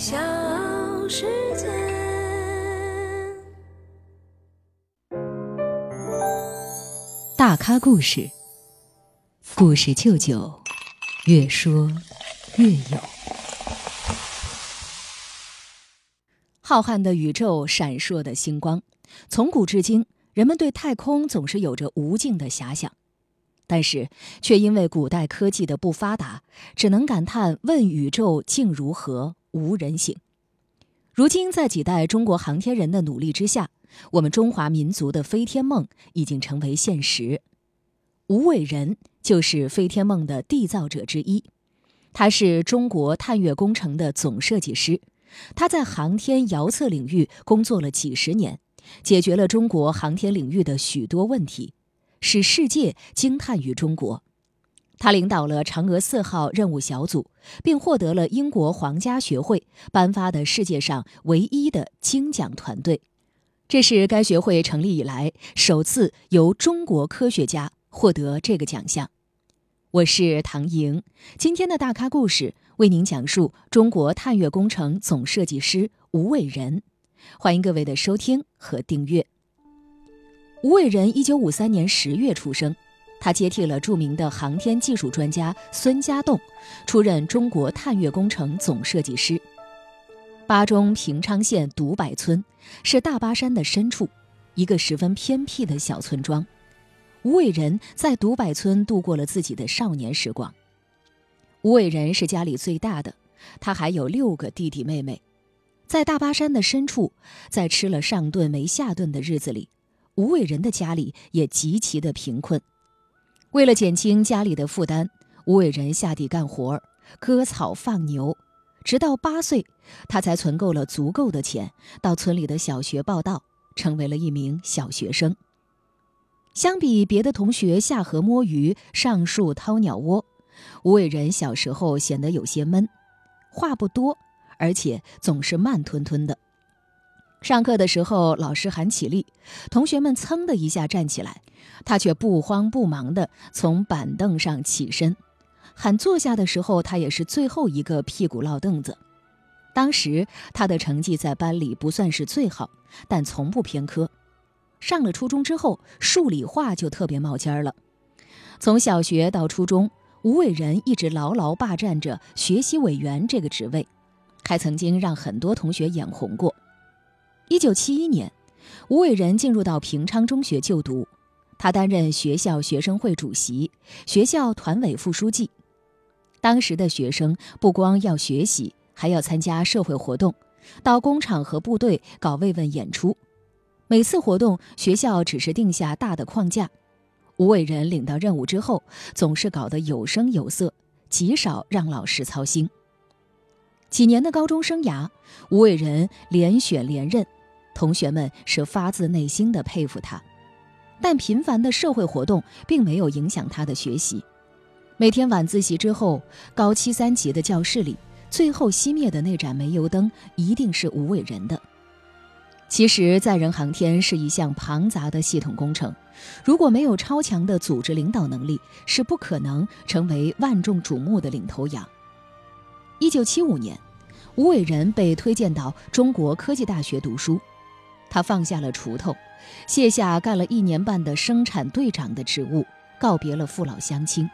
小世界。大咖故事，故事舅舅，越说越有。浩瀚的宇宙，闪烁的星光，从古至今，人们对太空总是有着无尽的遐想。但是，却因为古代科技的不发达，只能感叹“问宇宙竟如何，无人醒”。如今，在几代中国航天人的努力之下，我们中华民族的飞天梦已经成为现实。吴伟仁就是飞天梦的缔造者之一，他是中国探月工程的总设计师，他在航天遥测领域工作了几十年，解决了中国航天领域的许多问题。使世界惊叹于中国。他领导了嫦娥四号任务小组，并获得了英国皇家学会颁发的世界上唯一的金奖团队。这是该学会成立以来首次由中国科学家获得这个奖项。我是唐莹，今天的大咖故事为您讲述中国探月工程总设计师吴伟仁。欢迎各位的收听和订阅。吴伟仁一九五三年十月出生，他接替了著名的航天技术专家孙家栋，出任中国探月工程总设计师。巴中平昌县独柏村是大巴山的深处，一个十分偏僻的小村庄。吴伟仁在独柏村度过了自己的少年时光。吴伟仁是家里最大的，他还有六个弟弟妹妹。在大巴山的深处，在吃了上顿没下顿的日子里。吴伟仁的家里也极其的贫困，为了减轻家里的负担，吴伟仁下地干活割草放牛，直到八岁，他才存够了足够的钱，到村里的小学报到，成为了一名小学生。相比别的同学下河摸鱼、上树掏鸟窝，吴伟仁小时候显得有些闷，话不多，而且总是慢吞吞的。上课的时候，老师喊起立，同学们噌的一下站起来，他却不慌不忙地从板凳上起身。喊坐下的时候，他也是最后一个屁股落凳子。当时他的成绩在班里不算是最好，但从不偏科。上了初中之后，数理化就特别冒尖儿了。从小学到初中，吴伟仁一直牢牢霸占着学习委员这个职位，还曾经让很多同学眼红过。一九七一年，吴伟仁进入到平昌中学就读，他担任学校学生会主席、学校团委副书记。当时的学生不光要学习，还要参加社会活动，到工厂和部队搞慰问演出。每次活动，学校只是定下大的框架，吴伟仁领到任务之后，总是搞得有声有色，极少让老师操心。几年的高中生涯，吴伟仁连选连任。同学们是发自内心的佩服他，但频繁的社会活动并没有影响他的学习。每天晚自习之后，高七三级的教室里，最后熄灭的那盏煤油灯一定是吴伟仁的。其实，载人航天是一项庞杂的系统工程，如果没有超强的组织领导能力，是不可能成为万众瞩目的领头羊。一九七五年，吴伟仁被推荐到中国科技大学读书。他放下了锄头，卸下干了一年半的生产队长的职务，告别了父老乡亲，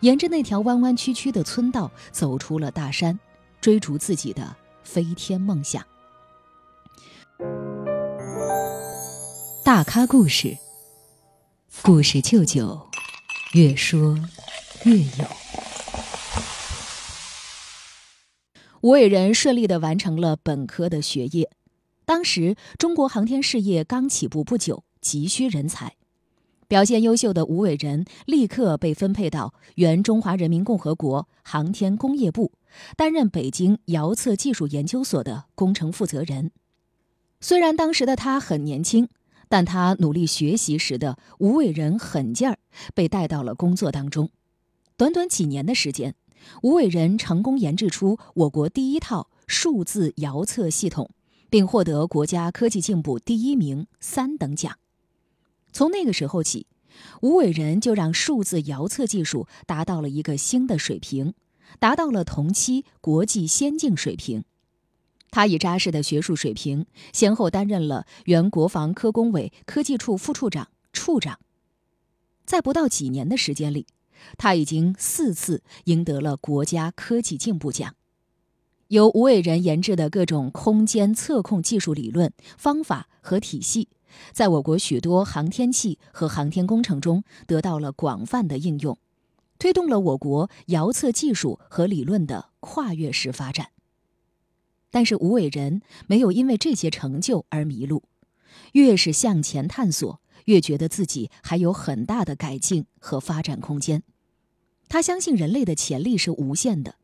沿着那条弯弯曲曲的村道走出了大山，追逐自己的飞天梦想。大咖故事，故事舅舅，越说越有。吴伟仁顺利的完成了本科的学业。当时中国航天事业刚起步不久，急需人才。表现优秀的吴伟仁立刻被分配到原中华人民共和国航天工业部，担任北京遥测技术研究所的工程负责人。虽然当时的他很年轻，但他努力学习时的吴伟仁狠劲儿被带到了工作当中。短短几年的时间，吴伟仁成功研制出我国第一套数字遥测系统。并获得国家科技进步第一名三等奖。从那个时候起，吴伟仁就让数字遥测技术达到了一个新的水平，达到了同期国际先进水平。他以扎实的学术水平，先后担任了原国防科工委科技处副处长、处长。在不到几年的时间里，他已经四次赢得了国家科技进步奖。由吴伟仁研制的各种空间测控技术理论、方法和体系，在我国许多航天器和航天工程中得到了广泛的应用，推动了我国遥测技术和理论的跨越式发展。但是吴伟仁没有因为这些成就而迷路，越是向前探索，越觉得自己还有很大的改进和发展空间。他相信人类的潜力是无限的。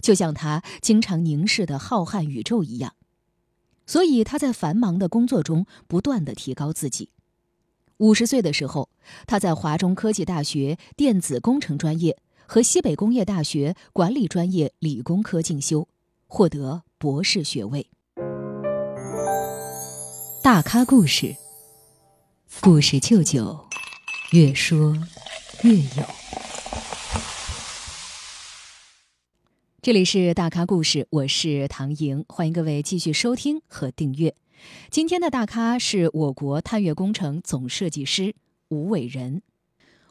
就像他经常凝视的浩瀚宇宙一样，所以他在繁忙的工作中不断的提高自己。五十岁的时候，他在华中科技大学电子工程专业和西北工业大学管理专业理工科进修，获得博士学位。大咖故事，故事舅舅，越说越有。这里是大咖故事，我是唐莹，欢迎各位继续收听和订阅。今天的大咖是我国探月工程总设计师吴伟仁。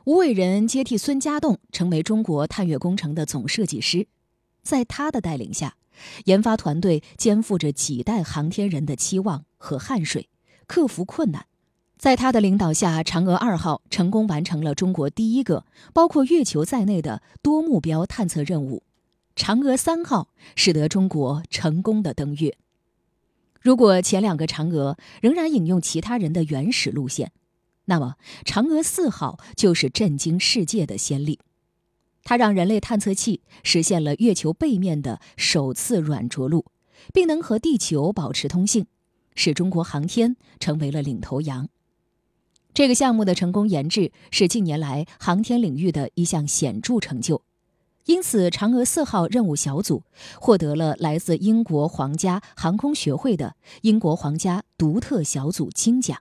吴伟仁接替孙家栋，成为中国探月工程的总设计师。在他的带领下，研发团队肩负着几代航天人的期望和汗水，克服困难。在他的领导下，嫦娥二号成功完成了中国第一个包括月球在内的多目标探测任务。嫦娥三号使得中国成功的登月。如果前两个嫦娥仍然引用其他人的原始路线，那么嫦娥四号就是震惊世界的先例。它让人类探测器实现了月球背面的首次软着陆，并能和地球保持通信，使中国航天成为了领头羊。这个项目的成功研制是近年来航天领域的一项显著成就。因此，嫦娥四号任务小组获得了来自英国皇家航空学会的英国皇家独特小组金奖。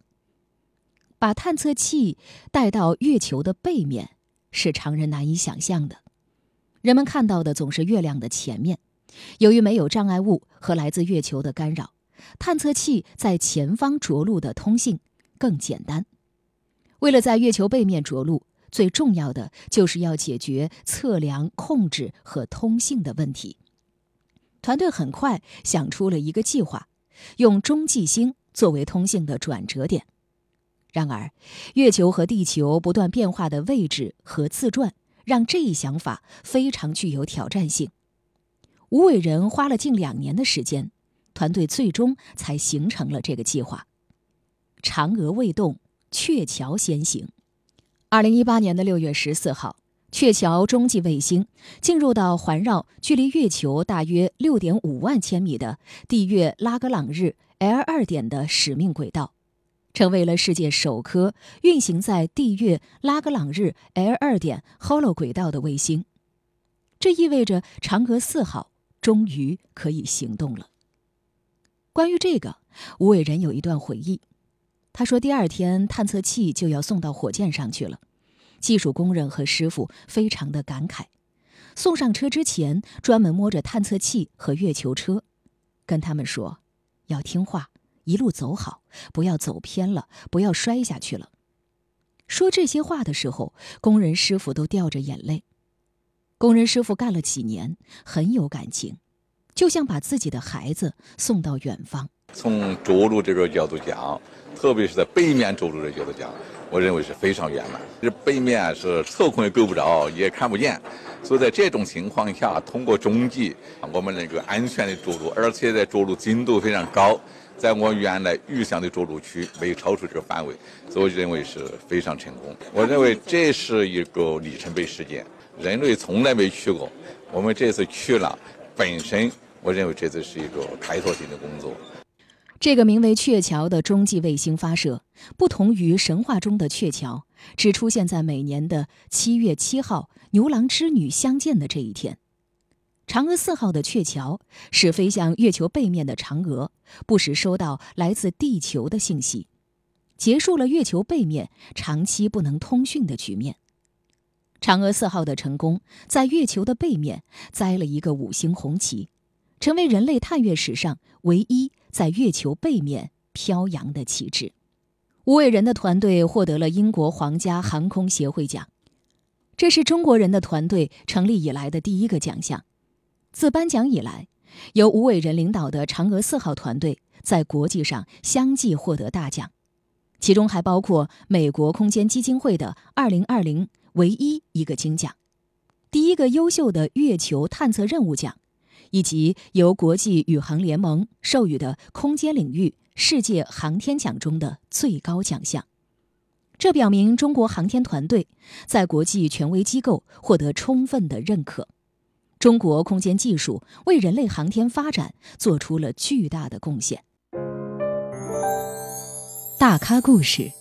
把探测器带到月球的背面是常人难以想象的，人们看到的总是月亮的前面。由于没有障碍物和来自月球的干扰，探测器在前方着陆的通信更简单。为了在月球背面着陆。最重要的就是要解决测量、控制和通信的问题。团队很快想出了一个计划，用中继星作为通信的转折点。然而，月球和地球不断变化的位置和自转，让这一想法非常具有挑战性。吴伟仁花了近两年的时间，团队最终才形成了这个计划。嫦娥未动，鹊桥先行。二零一八年的六月十四号，鹊桥中继卫星进入到环绕距离月球大约六点五万千米的地月拉格朗日 L 二点的使命轨道，成为了世界首颗运行在地月拉格朗日 L 二点 Hollow 轨道的卫星。这意味着嫦娥四号终于可以行动了。关于这个，吴伟仁有一段回忆。他说：“第二天探测器就要送到火箭上去了，技术工人和师傅非常的感慨。送上车之前，专门摸着探测器和月球车，跟他们说：要听话，一路走好，不要走偏了，不要摔下去了。说这些话的时候，工人师傅都掉着眼泪。工人师傅干了几年，很有感情，就像把自己的孩子送到远方。从着陆这个角度讲。”特别是在背面着陆的角度讲，我认为是非常圆满。这背面是测控也够不着，也看不见，所以在这种情况下，通过中继，我们能够安全的着陆，而且在着陆精度非常高，在我原来预想的着陆区没有超出这个范围，所以我认为是非常成功。我认为这是一个里程碑事件，人类从来没去过，我们这次去了，本身我认为这次是一个开拓性的工作。这个名为鹊桥的中继卫星发射，不同于神话中的鹊桥，只出现在每年的七月七号牛郎织女相见的这一天。嫦娥四号的鹊桥是飞向月球背面的嫦娥不时收到来自地球的信息，结束了月球背面长期不能通讯的局面。嫦娥四号的成功，在月球的背面栽了一个五星红旗。成为人类探月史上唯一在月球背面飘扬的旗帜。吴伟人的团队获得了英国皇家航空协会奖，这是中国人的团队成立以来的第一个奖项。自颁奖以来，由吴伟人领导的嫦娥四号团队在国际上相继获得大奖，其中还包括美国空间基金会的2020唯一一个金奖，第一个优秀的月球探测任务奖，以及由国际宇航联盟授予的空间领域世界航天奖中的最高奖项。这表明中国航天团队在国际权威机构获得充分的认可。中国空间技术为人类航天发展做出了巨大的贡献。大咖故事，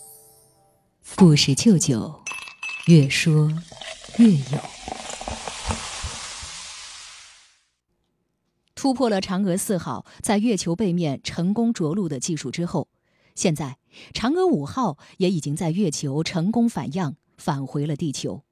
故事舅舅，越说越有。突破了嫦娥四号在月球背面成功着陆的技术之后，现在嫦娥五号也已经在月球成功返样，返回了地球。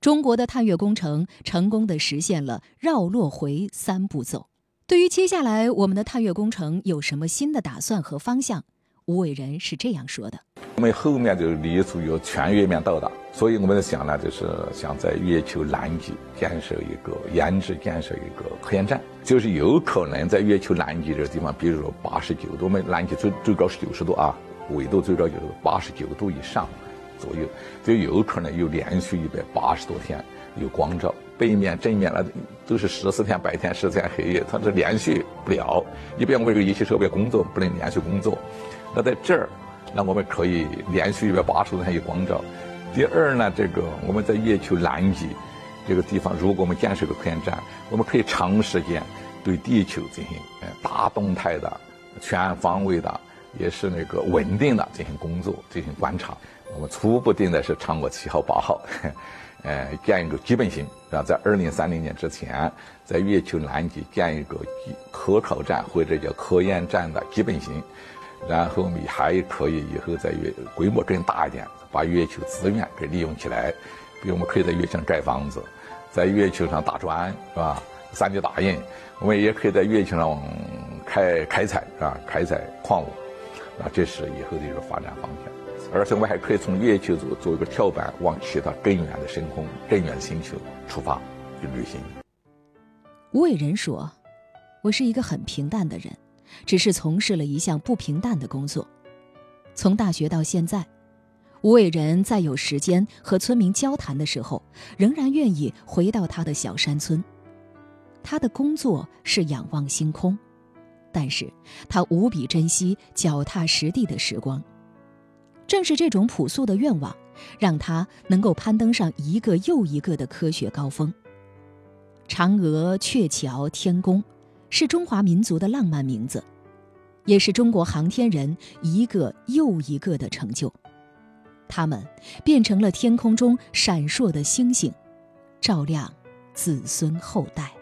中国的探月工程成功的实现了绕落回三步走。对于接下来我们的探月工程有什么新的打算和方向，吴伟人是这样说的：我们后面就立足于全月面到达，所以我们在想呢，就是想在月球南极建设一个研制建设一个科研站，就是有可能在月球南极这个地方，比如说八十九度，我们南极最最高是九十度啊，纬度最高就是八十九度以上。左右就有可能有连续一百八十多天有光照，背面正面那都是十四天白天，十四天黑夜，它是连续不了。一般我们这个仪器设备工作不能连续工作，那在这儿，那我们可以连续一百八十多天有光照。第二呢，这个我们在月球南极这个地方，如果我们建设个科研站，我们可以长时间对地球进行大动态的、全方位的，也是那个稳定的进行工作、进行观察。我们初步定的是嫦娥七号、八号，呃，建一个基本型，然后在二零三零年之前，在月球南极建一个科考站或者叫科研站的基本型，然后我们还可以以后在月规模更大一点，把月球资源给利用起来，比如我们可以在月球上盖房子，在月球上打砖，是吧三 D 打印，我们也可以在月球上开开采，是吧？开采矿物，啊，这是以后的一个发展方向。而且我们还可以从月球做做一个跳板，往其他更远的深空、更远的星球出发去旅行。吴伟人说：“我是一个很平淡的人，只是从事了一项不平淡的工作。从大学到现在，吴伟人在有时间和村民交谈的时候，仍然愿意回到他的小山村。他的工作是仰望星空，但是他无比珍惜脚踏实地的时光。”正是这种朴素的愿望，让他能够攀登上一个又一个的科学高峰。嫦娥、鹊桥、天宫，是中华民族的浪漫名字，也是中国航天人一个又一个的成就。他们变成了天空中闪烁的星星，照亮子孙后代。